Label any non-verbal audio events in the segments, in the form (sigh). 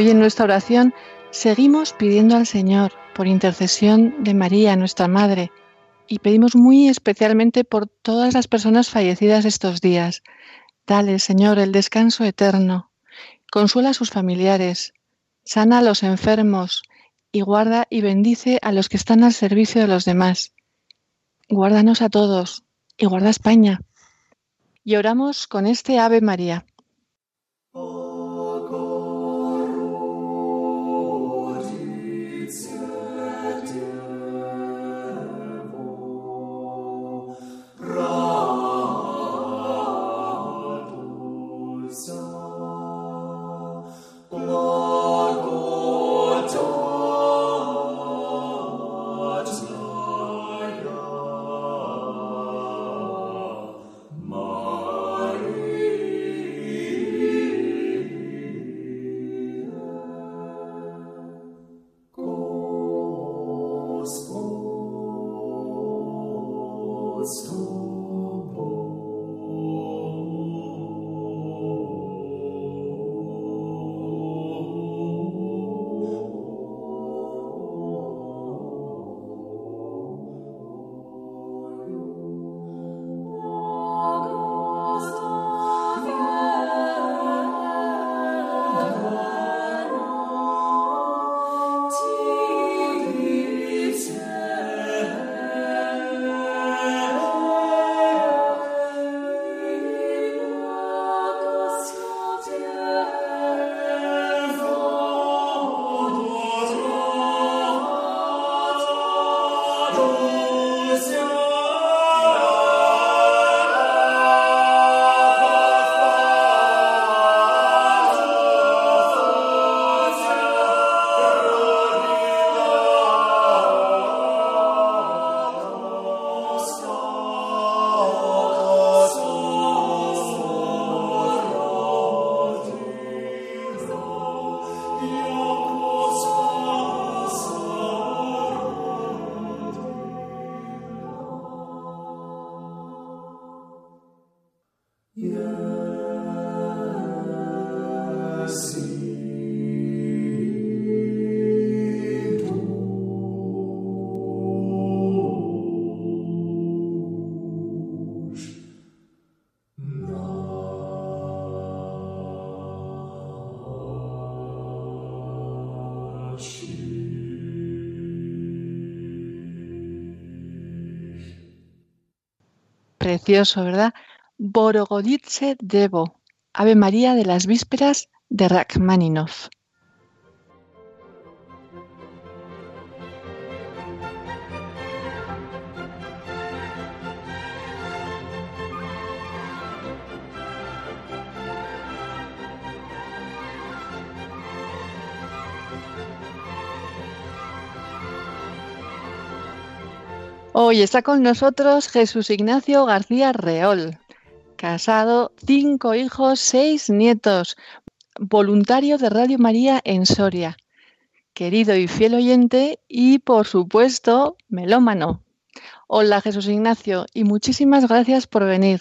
Hoy en nuestra oración seguimos pidiendo al Señor, por intercesión de María, nuestra Madre, y pedimos muy especialmente por todas las personas fallecidas estos días. Dale, Señor, el descanso eterno. Consuela a sus familiares, sana a los enfermos y guarda y bendice a los que están al servicio de los demás. Guárdanos a todos y guarda España. Y oramos con este Ave María. Precioso, ¿verdad? Borogoditse Devo, Ave María de las Vísperas de Rachmaninoff. Hoy está con nosotros Jesús Ignacio García Reol, casado, cinco hijos, seis nietos, voluntario de Radio María en Soria, querido y fiel oyente y, por supuesto, melómano. Hola Jesús Ignacio y muchísimas gracias por venir.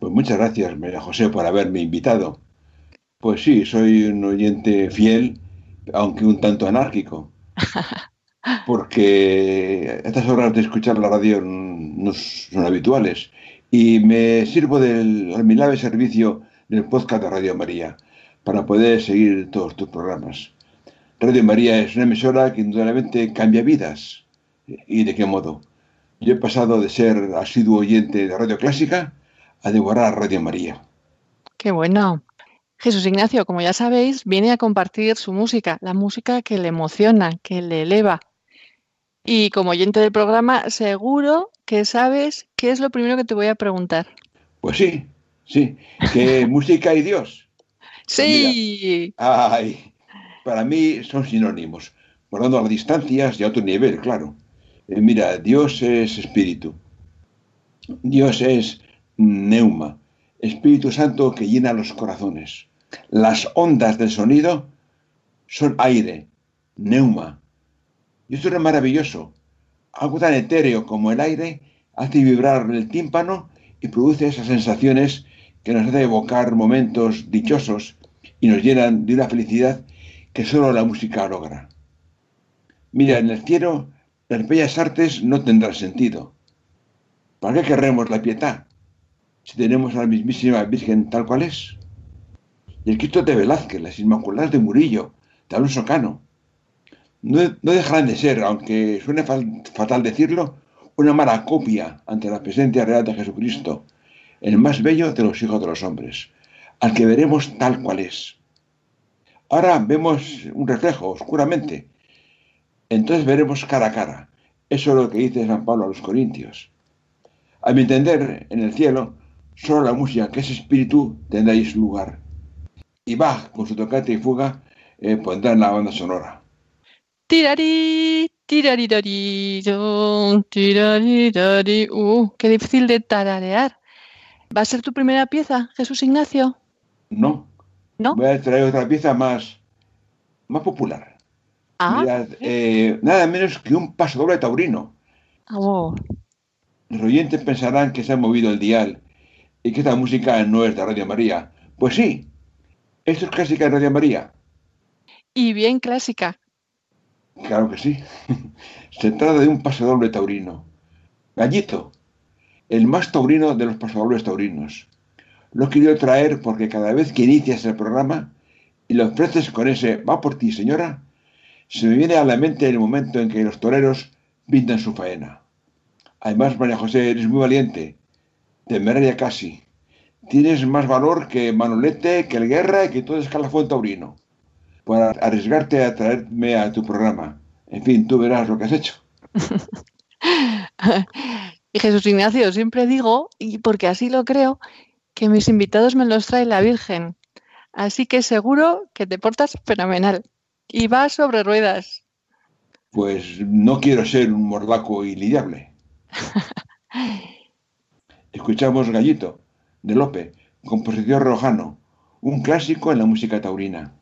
Pues muchas gracias, María José, por haberme invitado. Pues sí, soy un oyente fiel, aunque un tanto anárquico. (laughs) porque estas horas de escuchar la radio no son habituales y me sirvo del admirable servicio del podcast de Radio María para poder seguir todos tus programas. Radio María es una emisora que indudablemente cambia vidas. ¿Y de qué modo? Yo he pasado de ser asiduo oyente de Radio Clásica a devorar Radio María. Qué bueno. Jesús Ignacio, como ya sabéis, viene a compartir su música, la música que le emociona, que le eleva. Y como oyente del programa, seguro que sabes qué es lo primero que te voy a preguntar. Pues sí, sí. ¿Qué (laughs) música y Dios? Pues sí. ay, para mí son sinónimos, guardando las distancias y a otro nivel, claro. Eh, mira, Dios es espíritu. Dios es neuma, Espíritu Santo que llena los corazones. Las ondas del sonido son aire, neuma. Y esto es maravilloso. Algo tan etéreo como el aire hace vibrar el tímpano y produce esas sensaciones que nos hace evocar momentos dichosos y nos llenan de una felicidad que solo la música logra. Mira, en el cielo las bellas artes no tendrán sentido. ¿Para qué querremos la piedad si tenemos a la mismísima Virgen tal cual es? Y el Cristo de Velázquez, las Inmaculadas de Murillo, de Alonso Cano, no, dejarán de ser, aunque suene fatal decirlo, una mala copia ante la presencia real de Jesucristo, el más bello de los hijos de los hombres, al que veremos tal cual es. Ahora vemos un reflejo, oscuramente. Entonces veremos cara a cara. Eso es lo que dice San Pablo a los Corintios. A mi entender, en el cielo, solo la música que es espíritu tendréis lugar. Y Bach, con su tocate y fuga, eh, pondrá en la banda sonora. Tirari, tirari, tirari, Uh, qué difícil de tararear. ¿Va a ser tu primera pieza, Jesús Ignacio? No. ¿No? Voy a traer otra pieza más, más popular. Ah. Eh, nada menos que un paso doble taurino. Oh. Los oyentes pensarán que se ha movido el dial y que esta música no es de Radio María. Pues sí, esto es clásica de Radio María. Y bien clásica. Claro que sí. (laughs) Se trata de un pasodoble taurino. Gallito, el más taurino de los pasodobles taurinos. Lo querido traer porque cada vez que inicias el programa y lo ofreces con ese va por ti, señora, se me viene a la mente el momento en que los toreros pintan su faena. Además, María José, eres muy valiente, temeraria casi. Tienes más valor que Manolete, que el Guerra y que todo escalafón taurino. Para arriesgarte a traerme a tu programa. En fin, tú verás lo que has hecho. (laughs) y Jesús Ignacio, siempre digo, y porque así lo creo, que mis invitados me los trae la Virgen. Así que seguro que te portas fenomenal. Y vas sobre ruedas. Pues no quiero ser un mordaco ilidiable. (laughs) Escuchamos Gallito, de Lope, composición rojano, un clásico en la música taurina.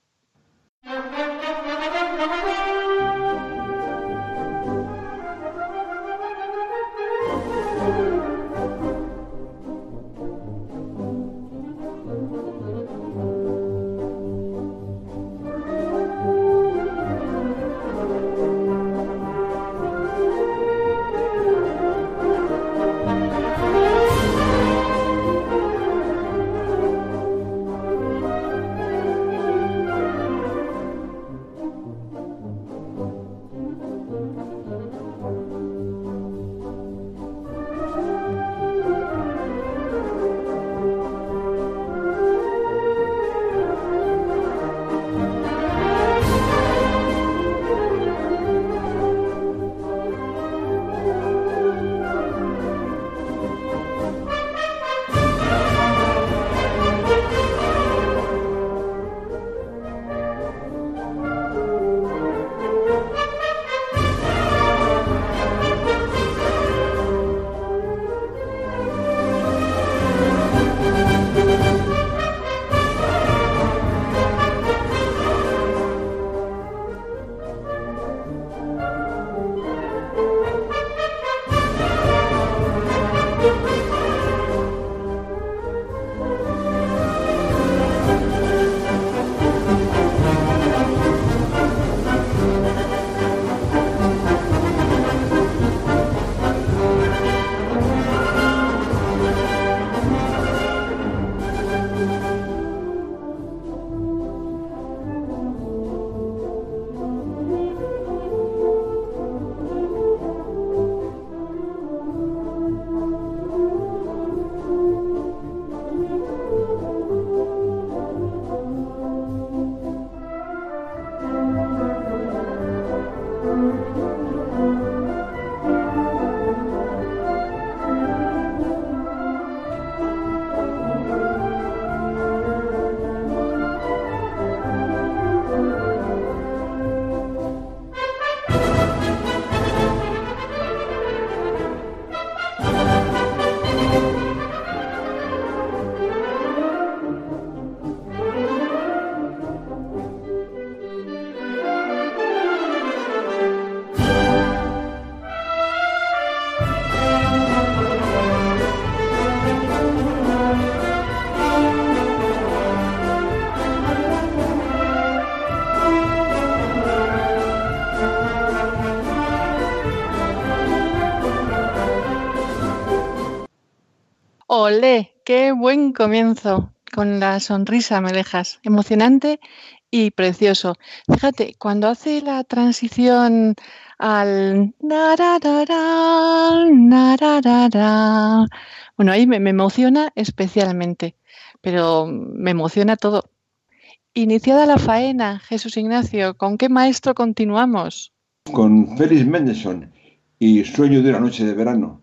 Olé, qué buen comienzo. Con la sonrisa me dejas. Emocionante y precioso. Fíjate, cuando hace la transición al... Bueno, ahí me, emociona especialmente, pero me emociona todo. Iniciada la faena, Jesús Ignacio, ¿con qué maestro continuamos? Con Félix Mendelssohn y Sueño de una noche de verano.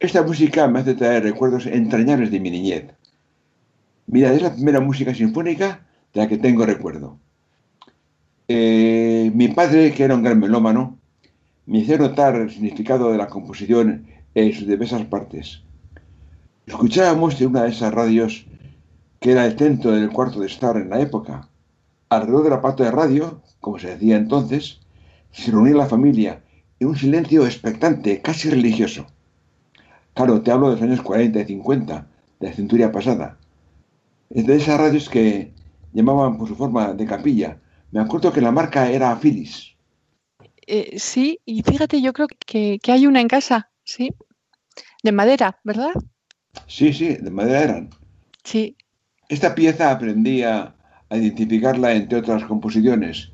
Esta música me hace traer recuerdos entrañables de mi niñez. Mira, es la primera música sinfónica de la que tengo recuerdo. Eh, mi padre, que era un gran melómano, me hizo notar el significado de la composición en sus diversas partes. Escuchábamos en una de esas radios que era el centro del cuarto de estar en la época. Alrededor de la pata de radio, como se decía entonces, se reunía la familia en un silencio expectante, casi religioso. Claro, te hablo de los años 40 y 50, de la centuria pasada. Es de esas radios que llamaban por su forma de capilla. Me acuerdo que la marca era Philips. Eh, sí, y fíjate, yo creo que, que hay una en casa, sí, de madera, ¿verdad? Sí, sí, de madera eran. Sí, Esta pieza aprendí a, a identificarla entre otras composiciones.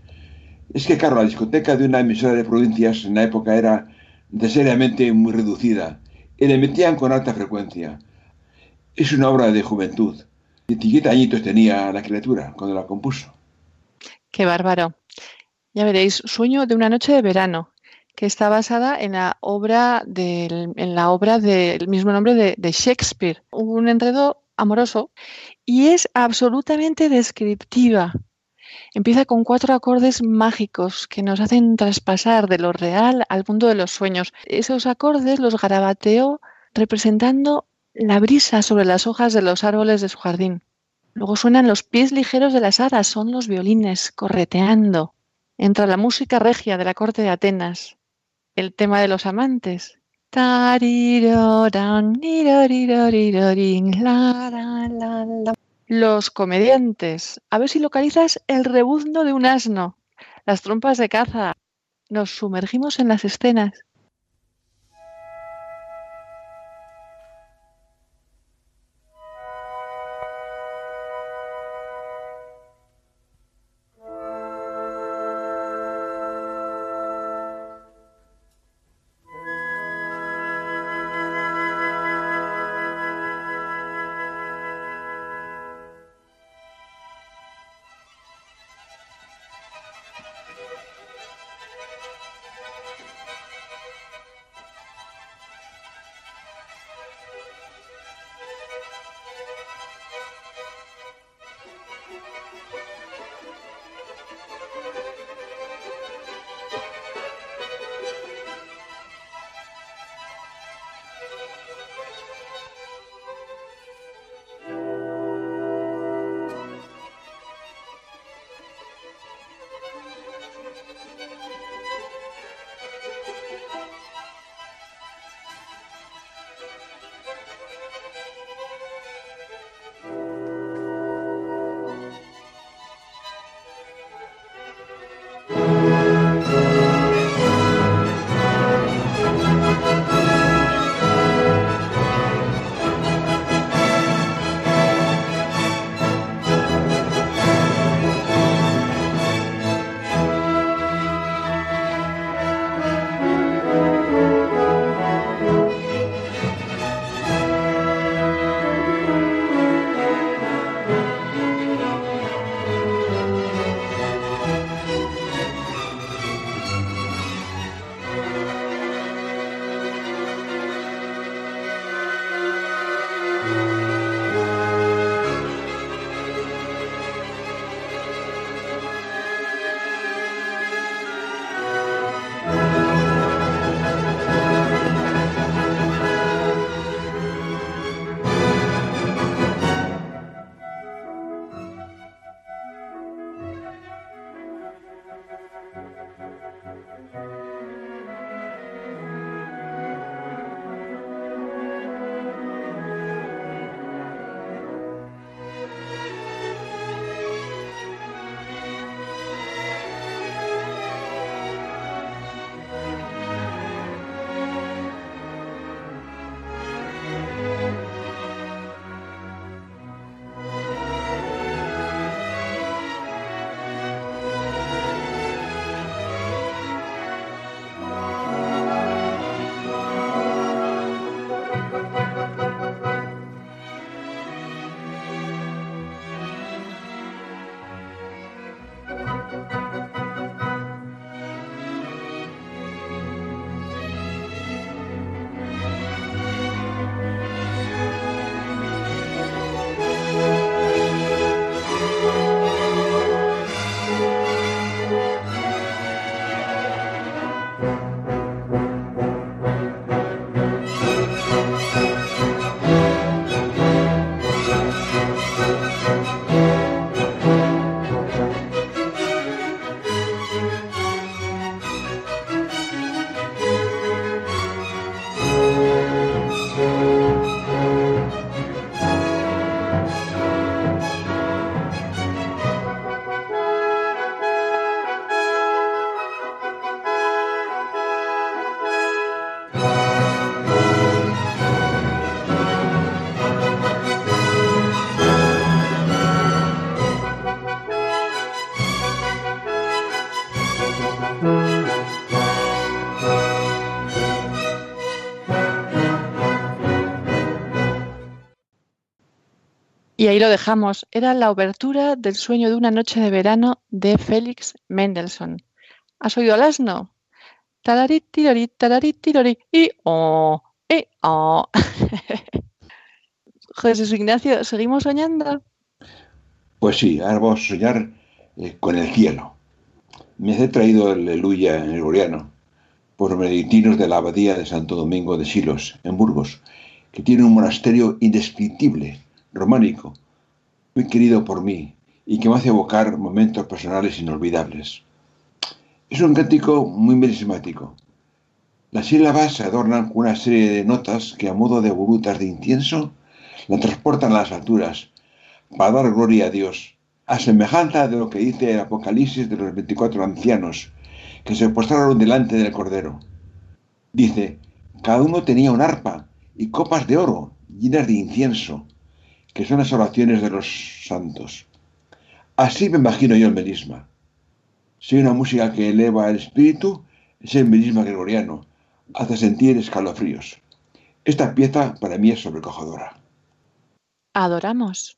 Es que, claro, la discoteca de una emisora de provincias en la época era necesariamente muy reducida y le metían con alta frecuencia. Es una obra de juventud. 17 añitos tenía la criatura cuando la compuso. qué bárbaro. Ya veréis, Sueño de una noche de verano, que está basada en la obra del, en la obra del mismo nombre de, de Shakespeare. Un enredo amoroso y es absolutamente descriptiva. Empieza con cuatro acordes mágicos que nos hacen traspasar de lo real al mundo de los sueños. Esos acordes los garabateó representando la brisa sobre las hojas de los árboles de su jardín. Luego suenan los pies ligeros de las hadas, son los violines correteando. Entra la música regia de la corte de Atenas, el tema de los amantes. Los comediantes. A ver si localizas el rebuzno de un asno, las trompas de caza. Nos sumergimos en las escenas. Y ahí lo dejamos. Era la obertura del sueño de una noche de verano de Félix Mendelssohn. ¿Has oído al asno? Tararí, tirori, tararí, tirori, y oh, y oh. Jesús Ignacio, ¿seguimos soñando? Pues sí, ahora vamos a soñar eh, con el cielo. Me he traído el aleluya en el gregoriano por los benedictinos de la abadía de Santo Domingo de Silos, en Burgos, que tiene un monasterio indescriptible románico, muy querido por mí y que me hace evocar momentos personales inolvidables. Es un cántico muy melismático. Las sílabas se adornan con una serie de notas que a modo de volutas de incienso la transportan a las alturas para dar gloria a Dios, a semejanza de lo que dice el Apocalipsis de los 24 ancianos que se postraron delante del Cordero. Dice, cada uno tenía un arpa y copas de oro llenas de incienso, que son las oraciones de los santos. Así me imagino yo el melisma. Si una música que eleva el espíritu, es el melisma gregoriano, hace sentir escalofríos. Esta pieza para mí es sobrecogedora. Adoramos.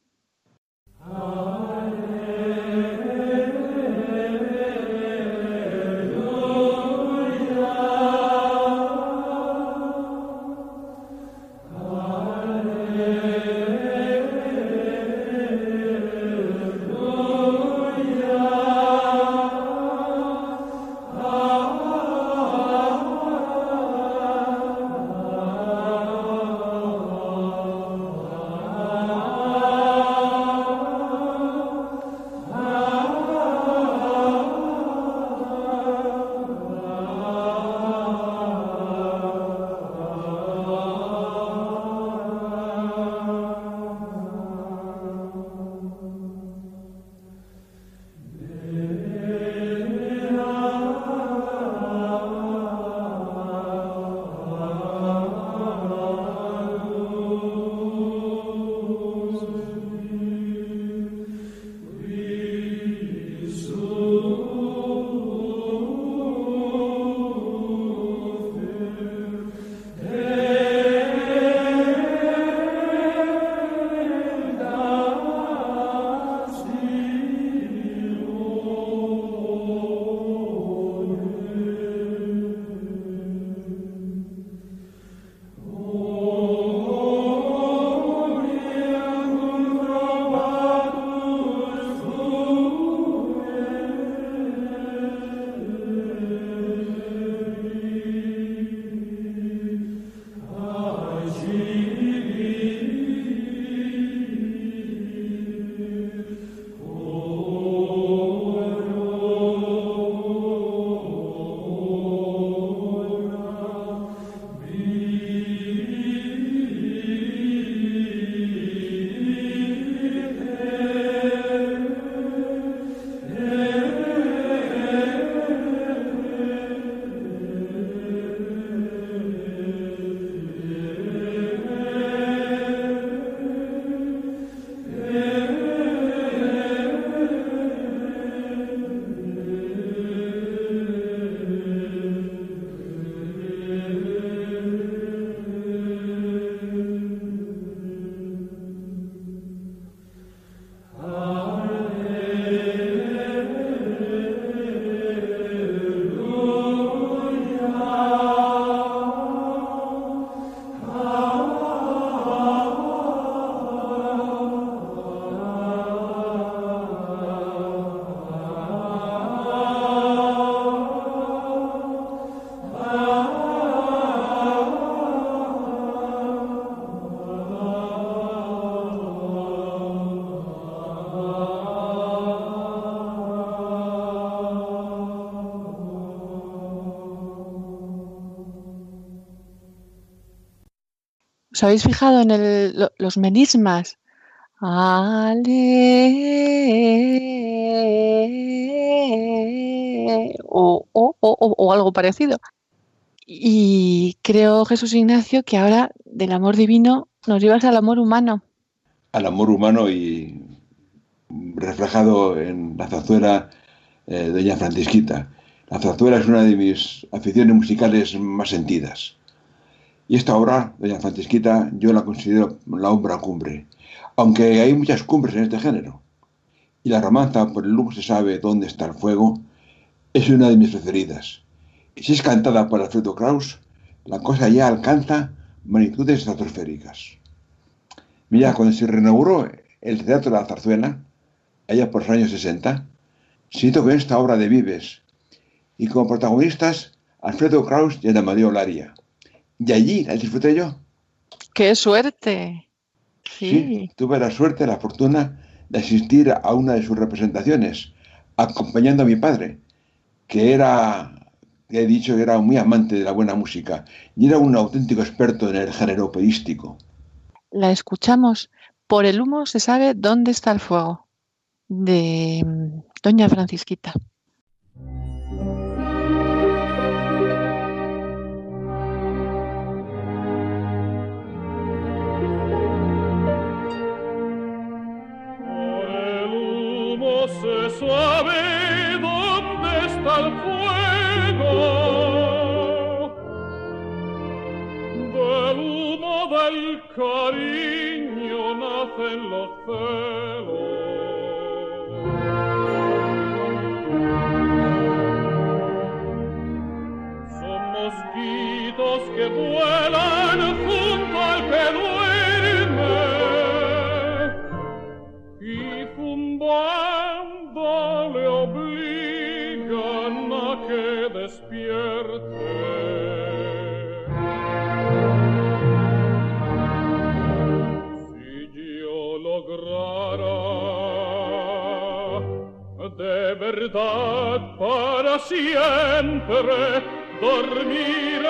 ¿Os habéis fijado en el, los melismas? Ale o, o, o, o algo parecido. Y creo, Jesús Ignacio, que ahora del amor divino nos llevas al amor humano. Al amor humano y reflejado en la zarzuela eh, Doña Francisquita. La zarzuela es una de mis aficiones musicales más sentidas. Y esta obra, Doña Francisquita, yo la considero la obra cumbre, aunque hay muchas cumbres en este género. Y la romanza, por el humo se sabe dónde está el fuego, es una de mis preferidas. Y si es cantada por Alfredo Kraus, la cosa ya alcanza magnitudes estratosféricas. Mira, cuando se reinauguró el Teatro de la Zarzuela, allá por los años 60, se hizo con esta obra de Vives, y como protagonistas Alfredo Kraus y Ana María Olaria. Y allí la disfruté yo. ¡Qué suerte! Sí. sí. tuve la suerte, la fortuna de asistir a una de sus representaciones, acompañando a mi padre, que era, he dicho, que era muy amante de la buena música y era un auténtico experto en el género operístico. La escuchamos. Por el humo se sabe dónde está el fuego, de mm, Doña Francisquita. Cariño nacen los celos son mosquitos que vuelan para siempre dormir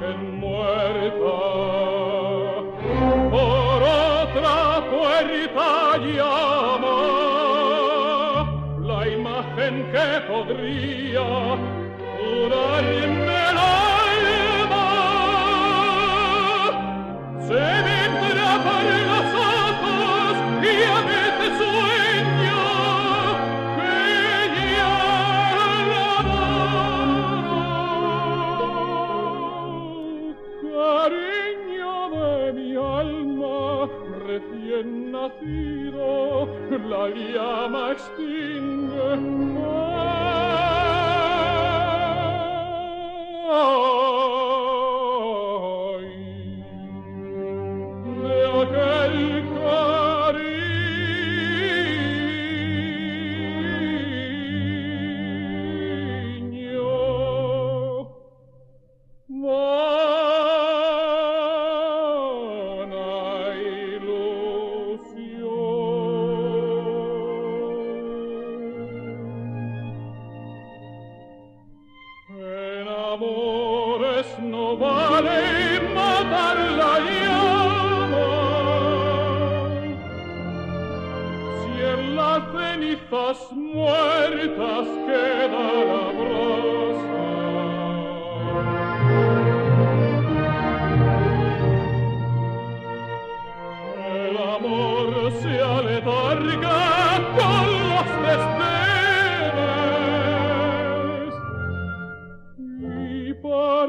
virgen muerta, por otra puerta llama la imagen que podría curarme la before.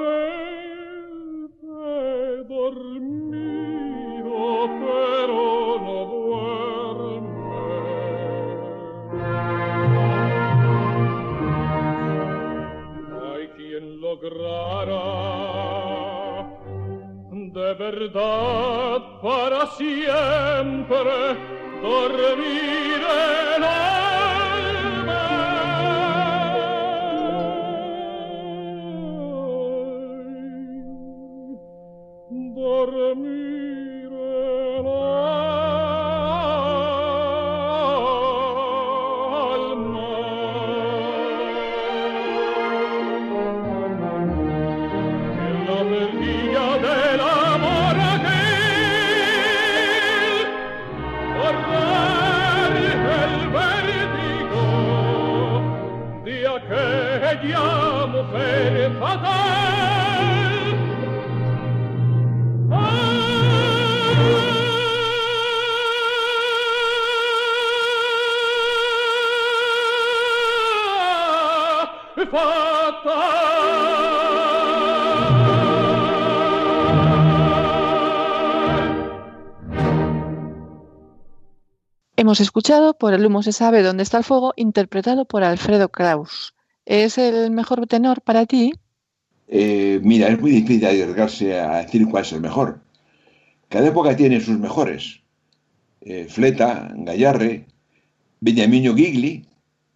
Hemos escuchado Por el humo se sabe dónde está el fuego, interpretado por Alfredo Kraus. ¿Es el mejor tenor para ti? Eh, mira, es muy difícil arriesgarse a decir cuál es el mejor. Cada época tiene sus mejores. Eh, Fleta, Gallarre, Beniamino Gigli,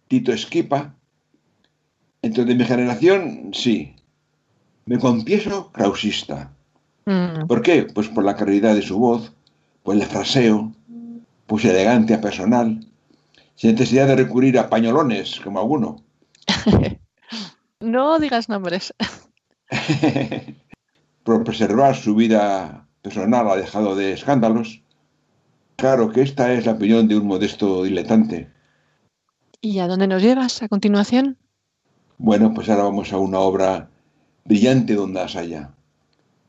Tito Esquipa. Entonces, mi generación, sí. Me confieso krausista. Mm, ¿Por qué? Pues por la calidad de su voz, por el fraseo, su elegancia personal, sin necesidad de recurrir a pañolones como alguno. (laughs) No digas nombres. (laughs) por preservar su vida personal alejado de escándalos. Claro que esta es la opinión de un modesto diletante. ¿Y a dónde nos llevas a continuación? Bueno, pues ahora vamos a una obra brillante donde las haya.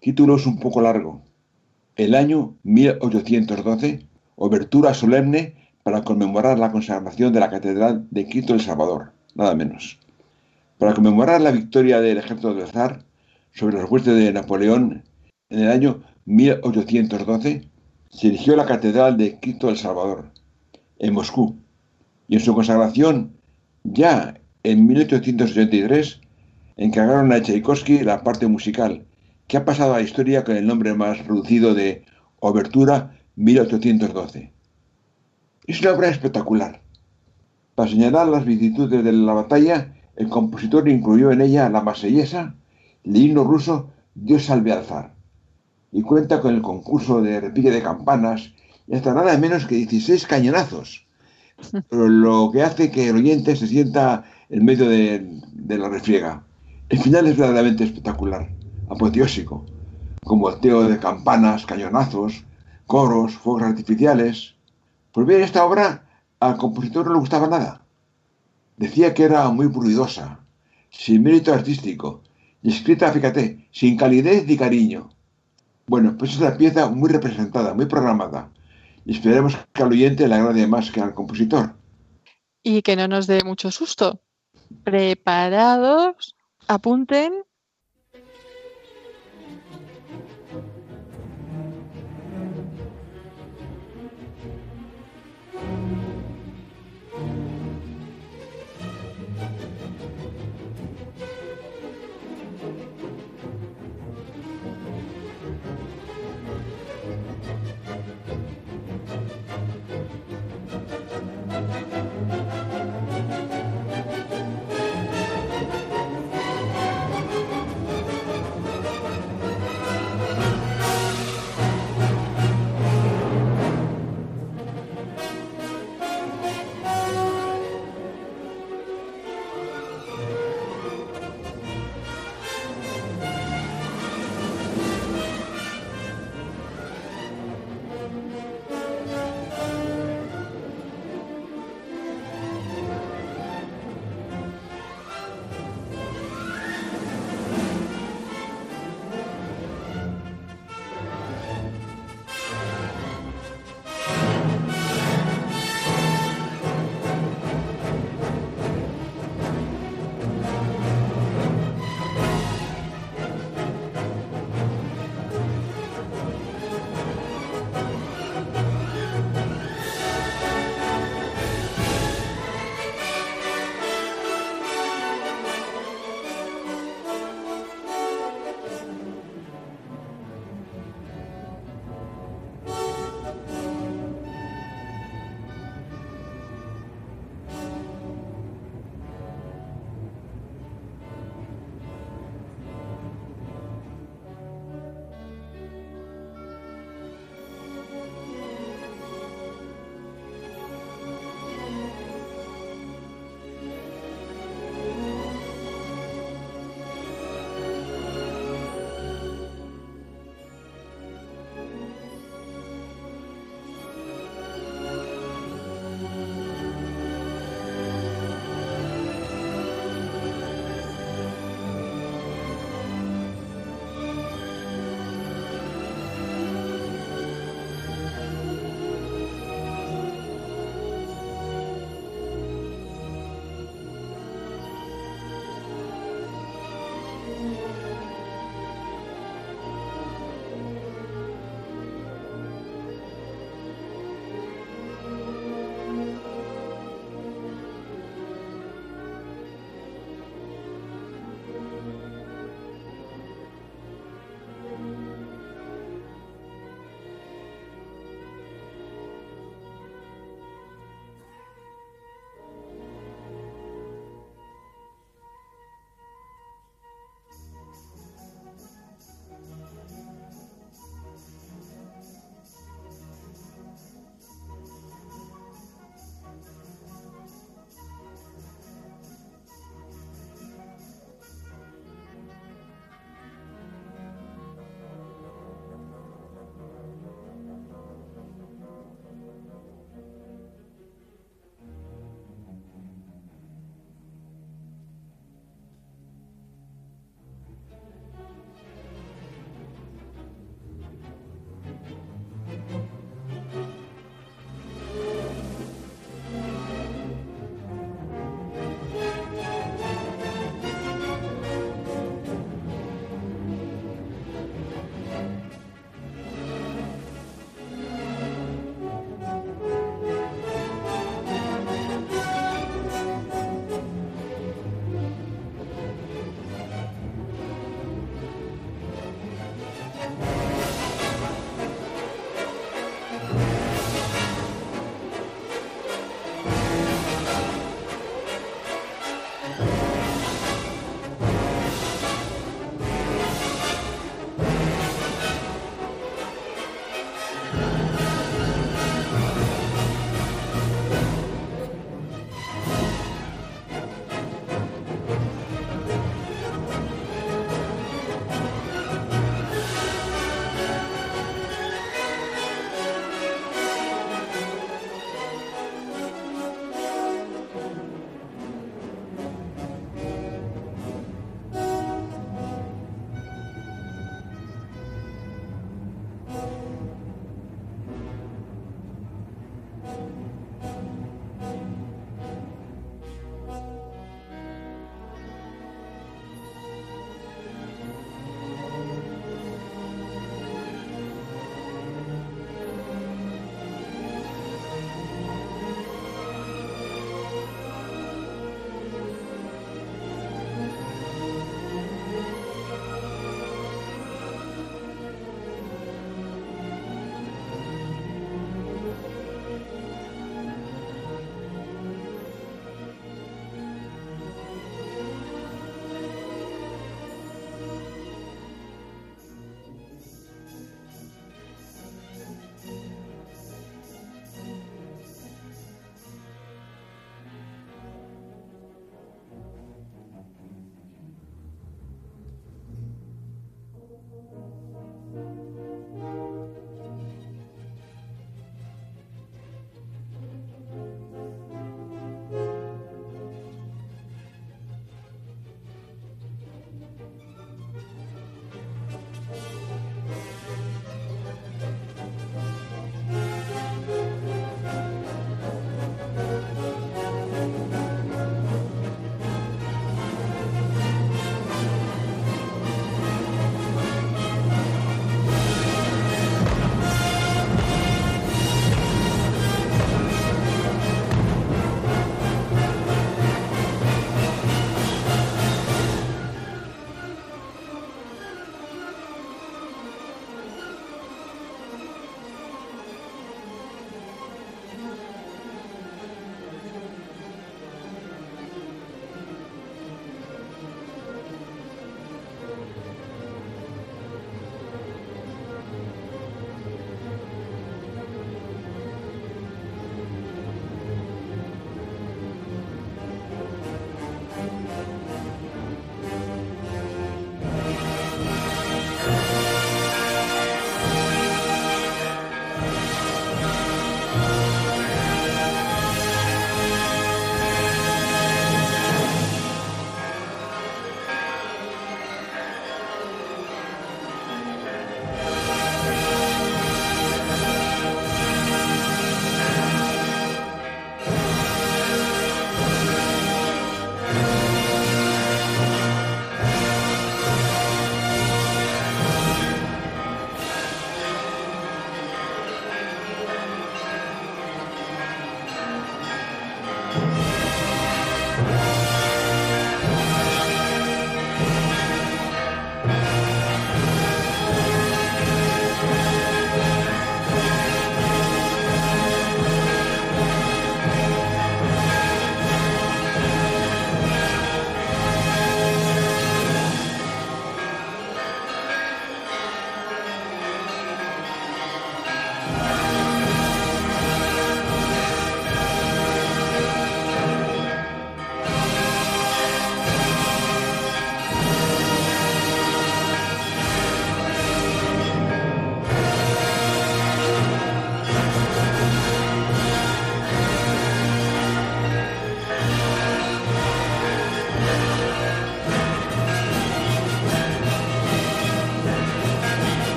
Título es un poco largo. El año 1812, obertura solemne para conmemorar la consagración de la Catedral de Quito el Salvador, nada menos. Para conmemorar la victoria del ejército del zar sobre las huestes de Napoleón en el año 1812, se erigió la Catedral de Quito el Salvador, en Moscú, y en su consagración, ya en 1883, encargaron a Tchaikovsky la parte musical, que ha pasado a la historia con el nombre más reducido de Obertura 1812. Es una obra espectacular. Para señalar las vicisitudes de la batalla, el compositor incluyó en ella la marsellesa, el himno ruso Dios salve al zar, y cuenta con el concurso de repique de campanas y hasta nada menos que 16 cañonazos, lo que hace que el oyente se sienta en medio de, de la refriega. El final es verdaderamente espectacular, apoteósico, con volteo de campanas, cañonazos, coros, fuegos artificiales. Pues bien, esta obra al compositor no le gustaba nada. Decía que era muy ruidosa, sin mérito artístico, y escrita, fíjate, sin calidez ni cariño. Bueno, pues es una pieza muy representada, muy programada, y esperemos que al oyente le agrade más que al compositor. Y que no nos dé mucho susto. Preparados, apunten.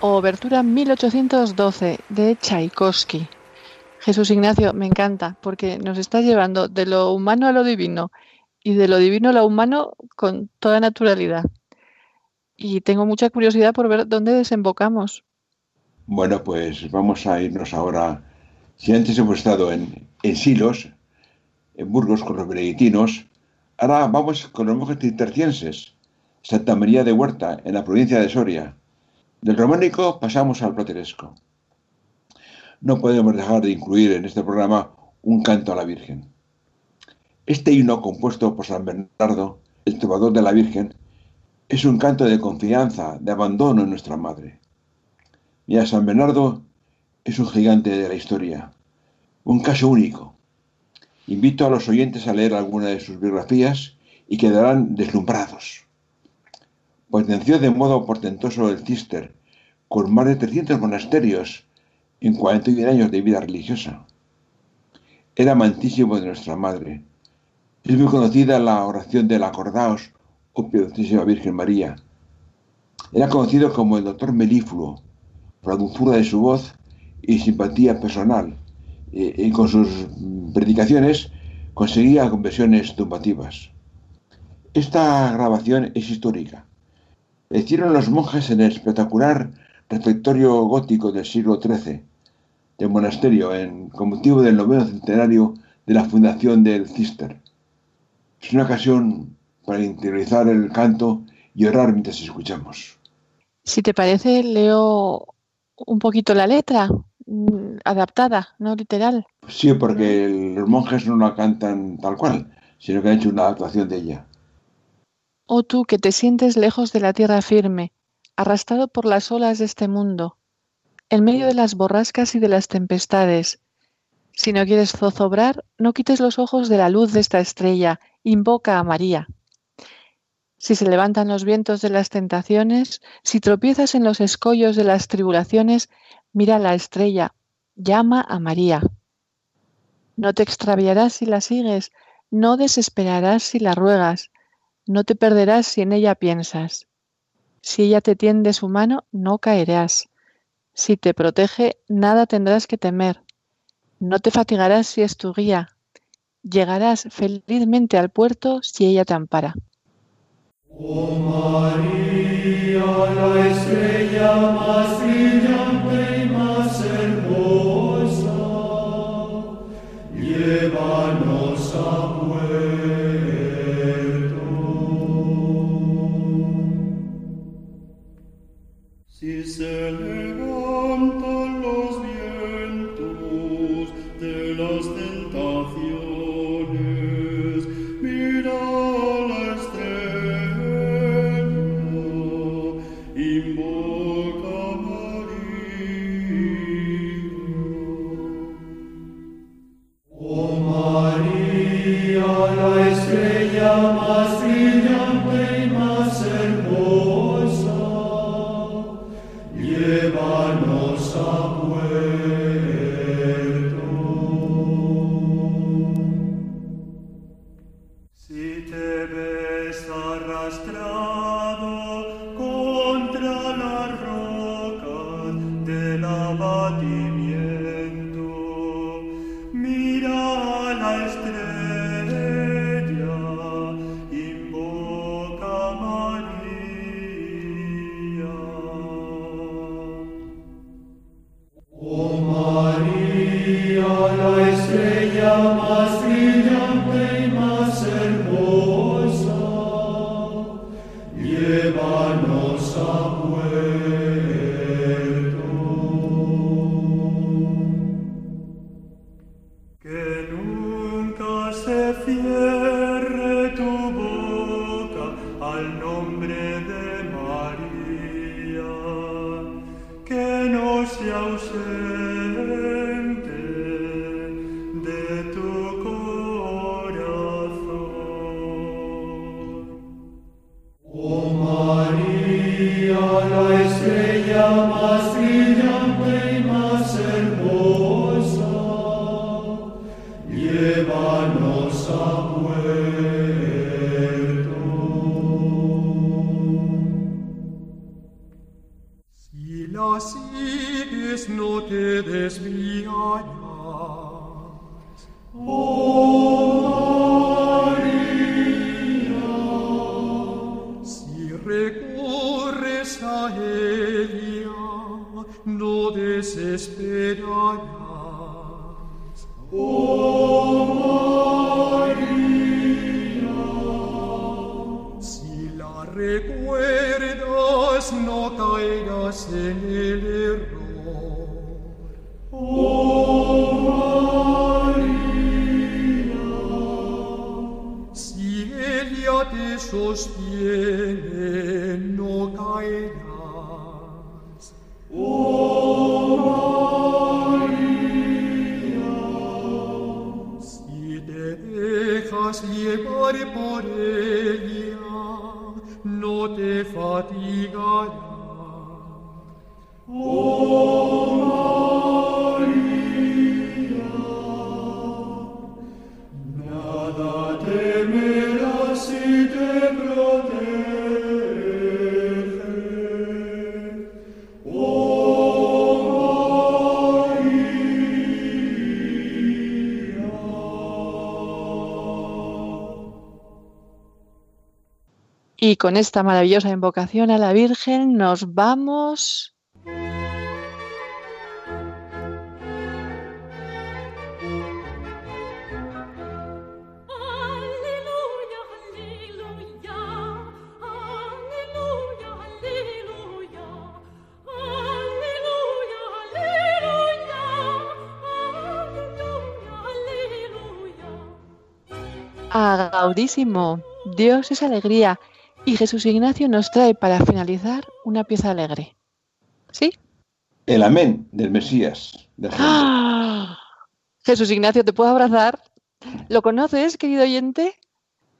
Obertura 1812 de Tchaikovsky. Jesús Ignacio, me encanta porque nos está llevando de lo humano a lo divino y de lo divino a lo humano con toda naturalidad. Y tengo mucha curiosidad por ver dónde desembocamos. Bueno, pues vamos a irnos ahora. Si antes hemos estado en, en Silos, en Burgos con los benedictinos, ahora vamos con los monjes cistercienses, Santa María de Huerta, en la provincia de Soria. Del románico pasamos al plateresco. No podemos dejar de incluir en este programa un canto a la Virgen. Este himno compuesto por San Bernardo, el trovador de la Virgen, es un canto de confianza, de abandono en nuestra Madre. Mira, San Bernardo es un gigante de la historia, un caso único. Invito a los oyentes a leer alguna de sus biografías y quedarán deslumbrados. Potenció de modo portentoso el Cister, con más de 300 monasterios en 41 años de vida religiosa. Era amantísimo de nuestra Madre. Es muy conocida la oración del Acordaos, oh Piadosísima Virgen María. Era conocido como el doctor melífluo, por la dulzura de su voz y simpatía personal, y con sus predicaciones conseguía conversiones tumbativas. Esta grabación es histórica. Hicieron los monjes en el espectacular refectorio gótico del siglo XIII del monasterio en, con motivo del noveno centenario de la fundación del Cister. Es una ocasión para interiorizar el canto y orar mientras escuchamos. Si te parece, leo un poquito la letra, mm, adaptada, no literal. Sí, porque los monjes no la cantan tal cual, sino que han hecho una adaptación de ella. Oh tú que te sientes lejos de la tierra firme, arrastrado por las olas de este mundo, en medio de las borrascas y de las tempestades. Si no quieres zozobrar, no quites los ojos de la luz de esta estrella, invoca a María. Si se levantan los vientos de las tentaciones, si tropiezas en los escollos de las tribulaciones, mira la estrella, llama a María. No te extraviarás si la sigues, no desesperarás si la ruegas, no te perderás si en ella piensas. Si ella te tiende su mano, no caerás. Si te protege, nada tendrás que temer. No te fatigarás si es tu guía. Llegarás felizmente al puerto si ella te ampara. Oh María, la estrella más brillante y más hermosa, llévanos Oh Y con esta maravillosa invocación a la Virgen nos vamos. Alleluia. Gaudísimo. Dios es alegría. Y Jesús Ignacio nos trae para finalizar una pieza alegre. ¿Sí? El amén del Mesías. Del Génesis. ¡Ah! Jesús Ignacio, ¿te puedo abrazar? ¿Lo conoces, querido oyente?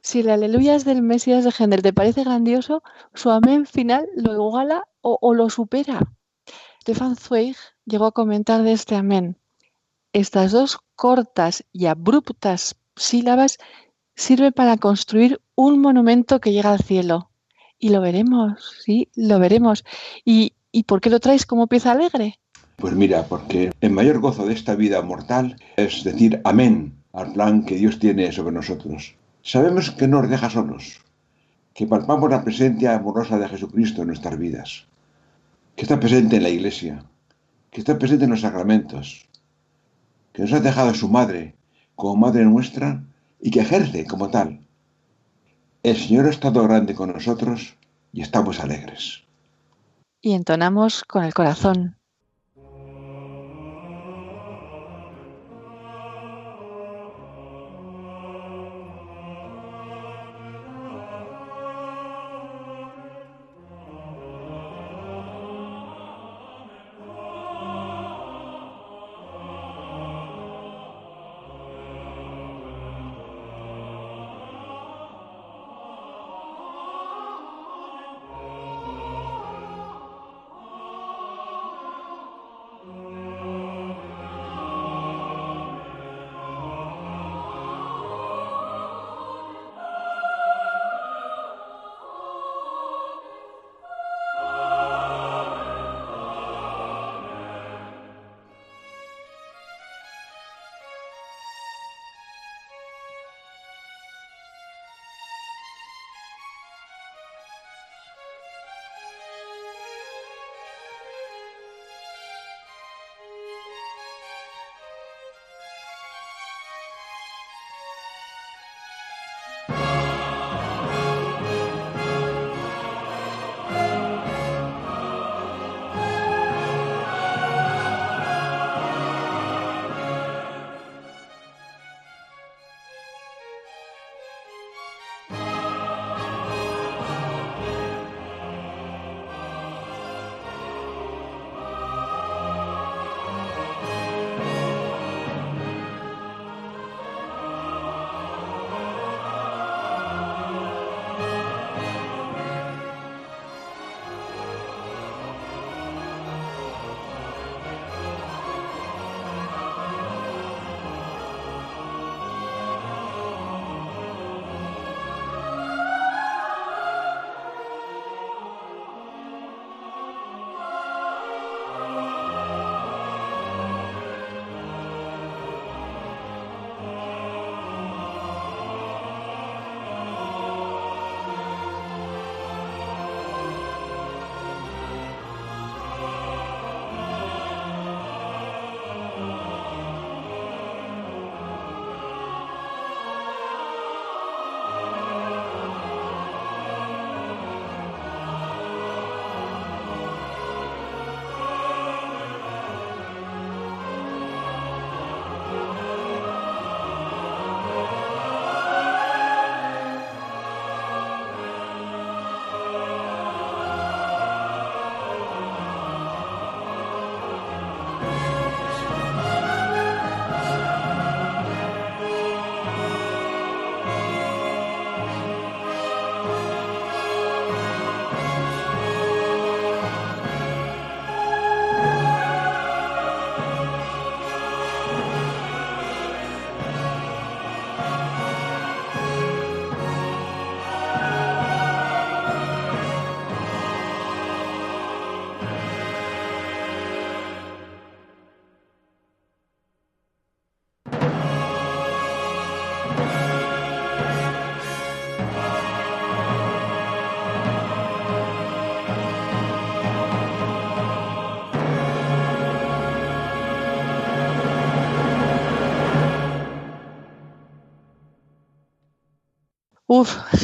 Si el aleluya es del Mesías de Händel te parece grandioso, su amén final lo iguala o, o lo supera. Stefan Zweig llegó a comentar de este amén. Estas dos cortas y abruptas sílabas sirven para construir un monumento que llega al cielo. Y lo veremos, sí, lo veremos. ¿Y, y por qué lo traes como pieza alegre? Pues mira, porque el mayor gozo de esta vida mortal es decir amén al plan que Dios tiene sobre nosotros. Sabemos que no nos deja solos, que palpamos la presencia amorosa de Jesucristo en nuestras vidas, que está presente en la iglesia, que está presente en los sacramentos, que nos ha dejado su madre como madre nuestra y que ejerce como tal. El Señor ha estado grande con nosotros y estamos alegres. Y entonamos con el corazón.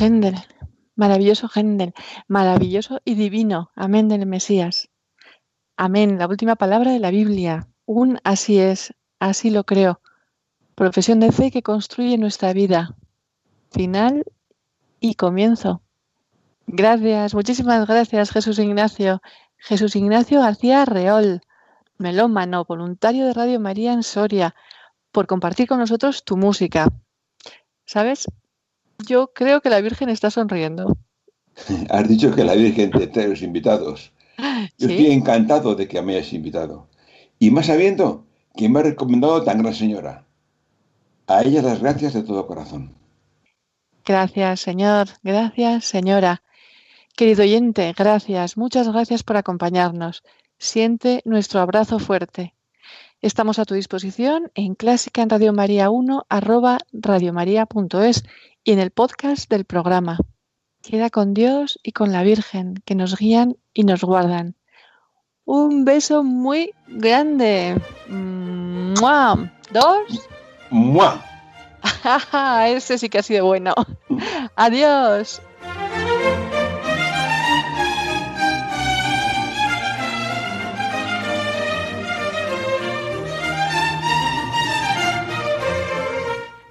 Händel, maravilloso Händel, maravilloso y divino. Amén del Mesías. Amén, la última palabra de la Biblia. Un así es, así lo creo. Profesión de fe que construye nuestra vida. Final y comienzo. Gracias, muchísimas gracias Jesús Ignacio. Jesús Ignacio García Reol, melómano, voluntario de Radio María en Soria, por compartir con nosotros tu música. ¿Sabes? Yo creo que la Virgen está sonriendo. (laughs) Has dicho que la Virgen te trae los invitados. (laughs) Yo ¿Sí? estoy encantado de que me hayas invitado. Y más sabiendo que me ha recomendado tan gran señora. A ella las gracias de todo corazón. Gracias, Señor. Gracias, señora. Querido oyente, gracias. Muchas gracias por acompañarnos. Siente nuestro abrazo fuerte. Estamos a tu disposición en clásica en Radio María 1 arroba radiomaria.es y en el podcast del programa. Queda con Dios y con la Virgen que nos guían y nos guardan. Un beso muy grande. ¡Mua! Dos. ¡Mua! (laughs) Ese sí que ha sido bueno. Adiós.